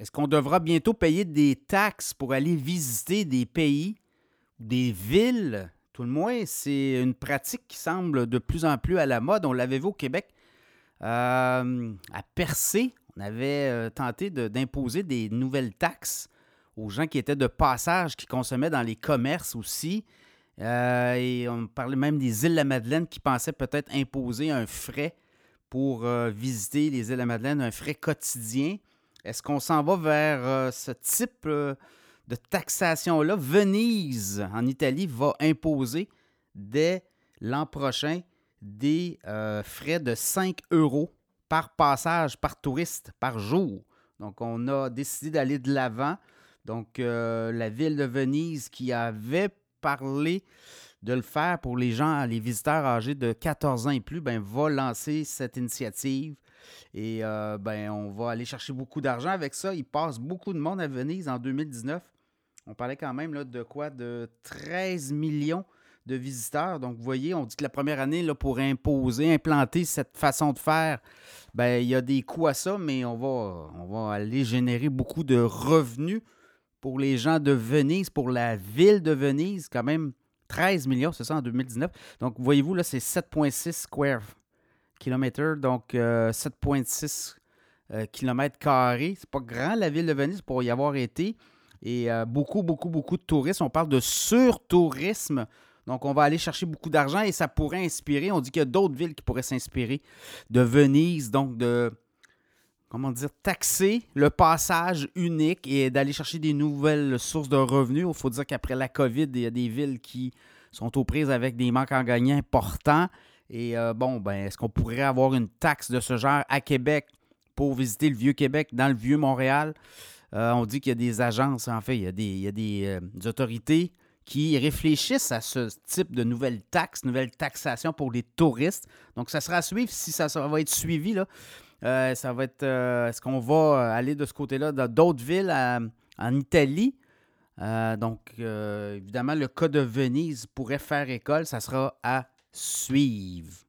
Est-ce qu'on devra bientôt payer des taxes pour aller visiter des pays ou des villes? Tout le moins, c'est une pratique qui semble de plus en plus à la mode. On l'avait vu au Québec euh, à Percé. On avait euh, tenté d'imposer des nouvelles taxes aux gens qui étaient de passage, qui consommaient dans les commerces aussi. Euh, et on parlait même des îles de la Madeleine qui pensaient peut-être imposer un frais pour visiter les îles de la Madeleine, un frais quotidien. Est-ce qu'on s'en va vers euh, ce type de taxation-là? Venise, en Italie, va imposer dès l'an prochain des frais de 5 euros par passage, par touriste, par jour. Donc, on a décidé d'aller de l'avant. Donc, la ville de Venise qui avait parler de le faire pour les gens, les visiteurs âgés de 14 ans et plus, ben, va lancer cette initiative. Et euh, ben, on va aller chercher beaucoup d'argent avec ça. Il passe beaucoup de monde à Venise en 2019. On parlait quand même là, de quoi? De 13 millions de visiteurs. Donc, vous voyez, on dit que la première année, là, pour imposer, implanter cette façon de faire, ben, il y a des coûts à ça, mais on va, on va aller générer beaucoup de revenus pour les gens de Venise, pour la ville de Venise, quand même 13 millions, c'est ça, en 2019. Donc, voyez-vous, là, c'est 7,6 square kilomètres, donc 7,6 euh, euh, kilomètres carrés. C'est pas grand, la ville de Venise, pour y avoir été. Et euh, beaucoup, beaucoup, beaucoup de touristes. On parle de surtourisme. Donc, on va aller chercher beaucoup d'argent et ça pourrait inspirer. On dit qu'il y a d'autres villes qui pourraient s'inspirer de Venise, donc de comment dire, taxer le passage unique et d'aller chercher des nouvelles sources de revenus. Il faut dire qu'après la COVID, il y a des villes qui sont aux prises avec des manques en gagnant importants. Et euh, bon, ben, est-ce qu'on pourrait avoir une taxe de ce genre à Québec pour visiter le Vieux-Québec, dans le Vieux-Montréal? Euh, on dit qu'il y a des agences, en fait, il y a des, euh, autorités qui réfléchissent à ce type de nouvelles taxes, nouvelles taxations pour les touristes. Donc, ça sera à suivre si ça, ça va être suivi. Là. Euh, ça va être. Euh, est-ce qu'on va aller de ce côté-là dans d'autres villes en Italie? Euh, donc, évidemment, le cas de Venise pourrait faire école. Ça sera à suivre.